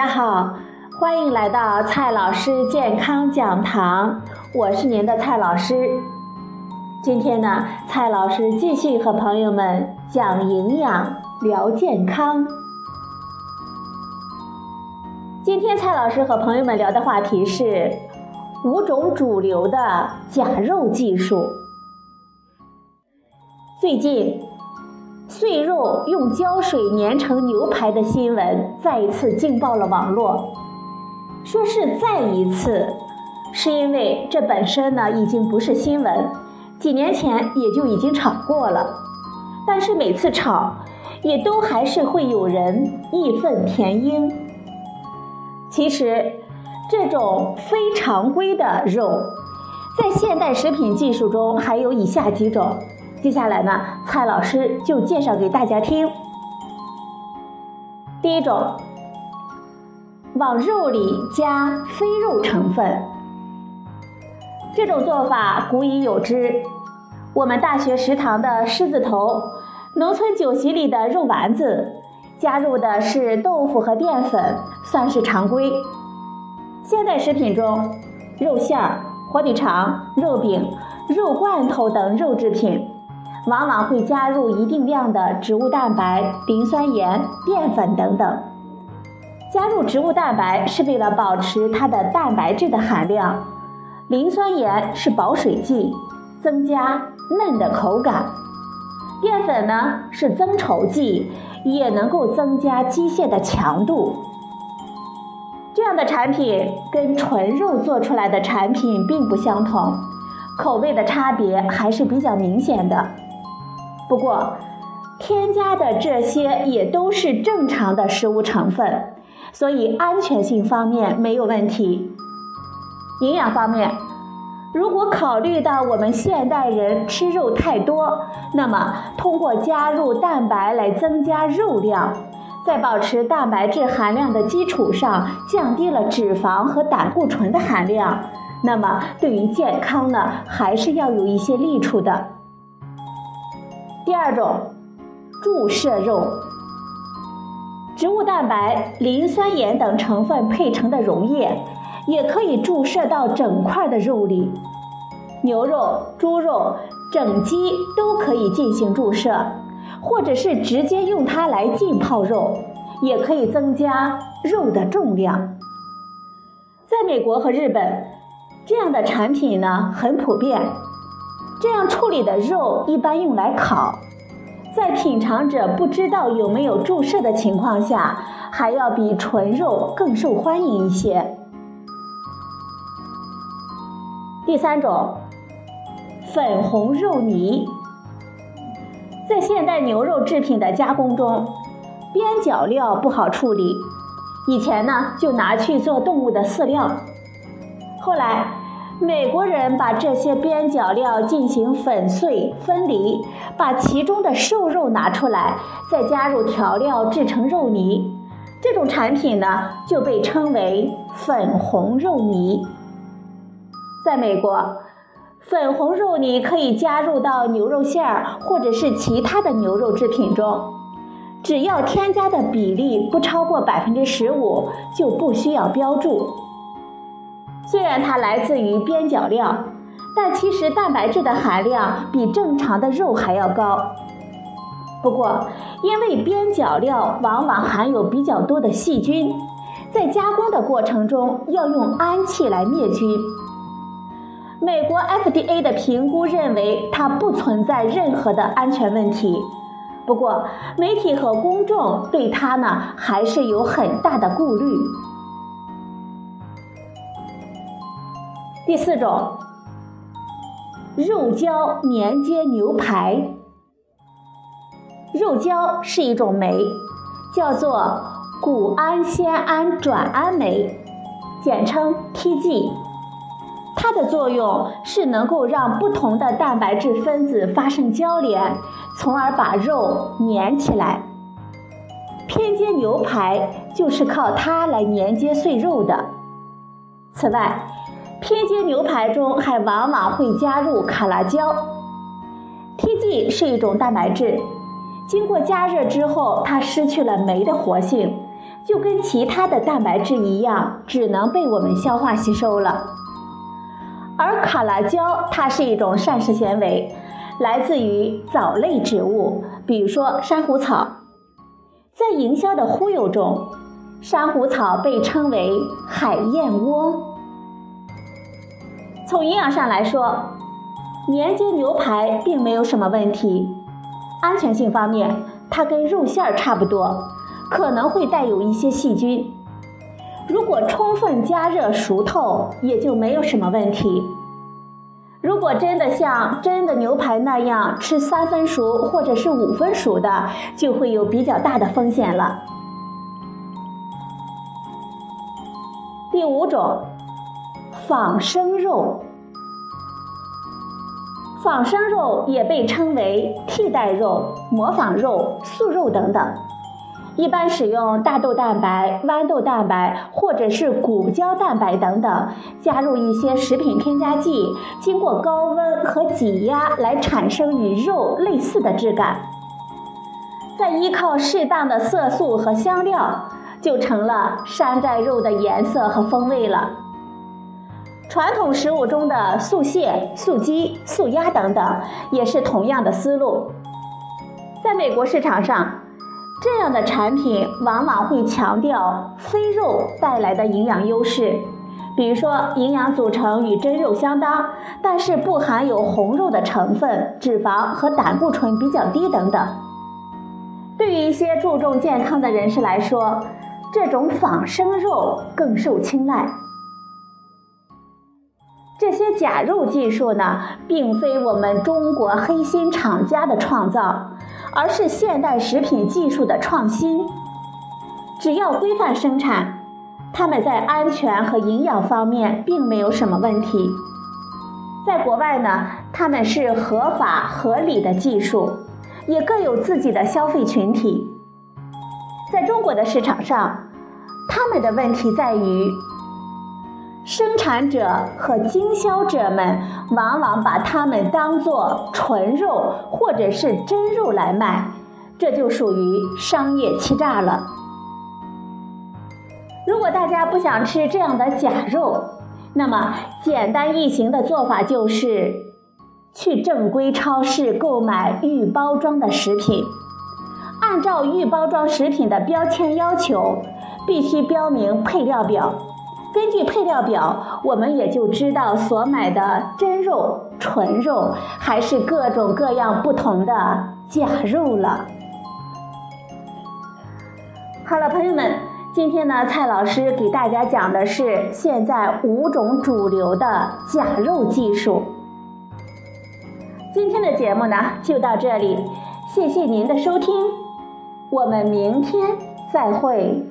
大家好，欢迎来到蔡老师健康讲堂，我是您的蔡老师。今天呢，蔡老师继续和朋友们讲营养、聊健康。今天蔡老师和朋友们聊的话题是五种主流的假肉技术。最近。碎肉用胶水粘成牛排的新闻再一次劲爆了网络。说是再一次，是因为这本身呢已经不是新闻，几年前也就已经炒过了。但是每次炒，也都还是会有人义愤填膺。其实，这种非常规的肉，在现代食品技术中还有以下几种。接下来呢，蔡老师就介绍给大家听。第一种，往肉里加非肉成分，这种做法古已有之。我们大学食堂的狮子头、农村酒席里的肉丸子，加入的是豆腐和淀粉，算是常规。现代食品中，肉馅儿、火腿肠、肉饼、肉罐头等肉制品。往往会加入一定量的植物蛋白、磷酸盐、淀粉等等。加入植物蛋白是为了保持它的蛋白质的含量，磷酸盐是保水剂，增加嫩的口感。淀粉呢是增稠剂，也能够增加机械的强度。这样的产品跟纯肉做出来的产品并不相同，口味的差别还是比较明显的。不过，添加的这些也都是正常的食物成分，所以安全性方面没有问题。营养方面，如果考虑到我们现代人吃肉太多，那么通过加入蛋白来增加肉量，在保持蛋白质含量的基础上，降低了脂肪和胆固醇的含量，那么对于健康呢，还是要有一些利处的。第二种，注射肉，植物蛋白、磷酸盐等成分配成的溶液，也可以注射到整块的肉里。牛肉、猪肉、整鸡都可以进行注射，或者是直接用它来浸泡肉，也可以增加肉的重量。在美国和日本，这样的产品呢很普遍。这样处理的肉一般用来烤，在品尝者不知道有没有注射的情况下，还要比纯肉更受欢迎一些。第三种，粉红肉泥，在现代牛肉制品的加工中，边角料不好处理，以前呢就拿去做动物的饲料，后来。美国人把这些边角料进行粉碎分离，把其中的瘦肉拿出来，再加入调料制成肉泥。这种产品呢，就被称为粉红肉泥。在美国，粉红肉泥可以加入到牛肉馅儿或者是其他的牛肉制品中，只要添加的比例不超过百分之十五，就不需要标注。虽然它来自于边角料，但其实蛋白质的含量比正常的肉还要高。不过，因为边角料往往含有比较多的细菌，在加工的过程中要用氨气来灭菌。美国 FDA 的评估认为它不存在任何的安全问题。不过，媒体和公众对它呢还是有很大的顾虑。第四种，肉胶粘接牛排。肉胶是一种酶，叫做谷氨酰胺转氨酶，简称 TG。它的作用是能够让不同的蛋白质分子发生交联，从而把肉粘起来。偏煎牛排就是靠它来粘接碎肉的。此外，偏煎牛排中还往往会加入卡拉胶。TG 是一种蛋白质，经过加热之后，它失去了酶的活性，就跟其他的蛋白质一样，只能被我们消化吸收了。而卡拉胶它是一种膳食纤维，来自于藻类植物，比如说珊瑚草。在营销的忽悠中，珊瑚草被称为海燕窝。从营养上来说，年节牛排并没有什么问题。安全性方面，它跟肉馅儿差不多，可能会带有一些细菌。如果充分加热熟透，也就没有什么问题。如果真的像真的牛排那样吃三分熟或者是五分熟的，就会有比较大的风险了。第五种。仿生肉，仿生肉也被称为替代肉、模仿肉、素肉等等。一般使用大豆蛋白、豌豆蛋白或者是谷胶蛋白等等，加入一些食品添加剂，经过高温和挤压来产生与肉类似的质感。再依靠适当的色素和香料，就成了山寨肉的颜色和风味了。传统食物中的素蟹、素鸡、素鸭等等，也是同样的思路。在美国市场上，这样的产品往往会强调非肉带来的营养优势，比如说营养组成与真肉相当，但是不含有红肉的成分，脂肪和胆固醇比较低等等。对于一些注重健康的人士来说，这种仿生肉更受青睐。这些假肉技术呢，并非我们中国黑心厂家的创造，而是现代食品技术的创新。只要规范生产，它们在安全和营养方面并没有什么问题。在国外呢，他们是合法合理的技术，也各有自己的消费群体。在中国的市场上，他们的问题在于。生产者和经销者们往往把它们当作纯肉或者是真肉来卖，这就属于商业欺诈了。如果大家不想吃这样的假肉，那么简单易行的做法就是去正规超市购买预包装的食品，按照预包装食品的标签要求，必须标明配料表。根据配料表，我们也就知道所买的真肉、纯肉还是各种各样不同的假肉了。好了，朋友们，今天呢，蔡老师给大家讲的是现在五种主流的假肉技术。今天的节目呢，就到这里，谢谢您的收听，我们明天再会。